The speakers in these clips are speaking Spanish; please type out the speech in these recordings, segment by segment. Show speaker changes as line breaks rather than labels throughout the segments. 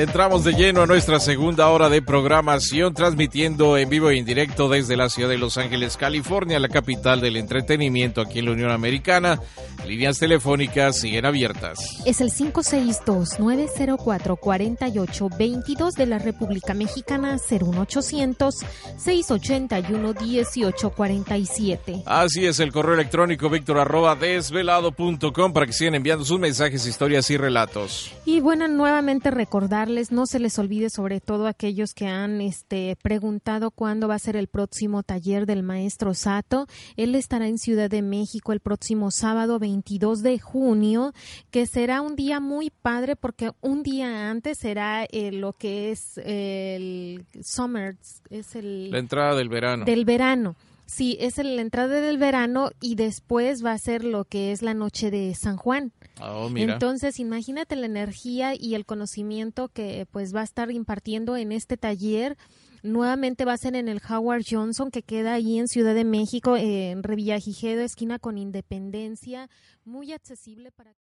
Entramos de lleno a nuestra segunda hora de programación, transmitiendo en vivo e indirecto desde la ciudad de Los Ángeles, California, la capital del entretenimiento aquí en la Unión Americana. Líneas telefónicas siguen abiertas.
Es el 562-904-4822 de la República Mexicana, 01800-681-1847.
Así es, el correo electrónico víctor arroba desvelado.com para que sigan enviando sus mensajes, historias y relatos.
Y bueno, nuevamente recordar no se les olvide sobre todo aquellos que han este, preguntado cuándo va a ser el próximo taller del maestro Sato. Él estará en Ciudad de México el próximo sábado 22 de junio, que será un día muy padre porque un día antes será eh, lo que es el summer, es el...
La entrada del verano.
Del verano. Sí, es la entrada del verano y después va a ser lo que es la noche de San Juan.
Oh, mira.
Entonces, imagínate la energía y el conocimiento que pues va a estar impartiendo en este taller. Nuevamente va a ser en el Howard Johnson, que queda ahí en Ciudad de México, en Revillagigedo, esquina con Independencia, muy accesible para...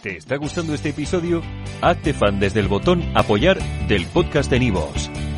¿Te está gustando este episodio? Hazte fan desde el botón apoyar del podcast de Nivos.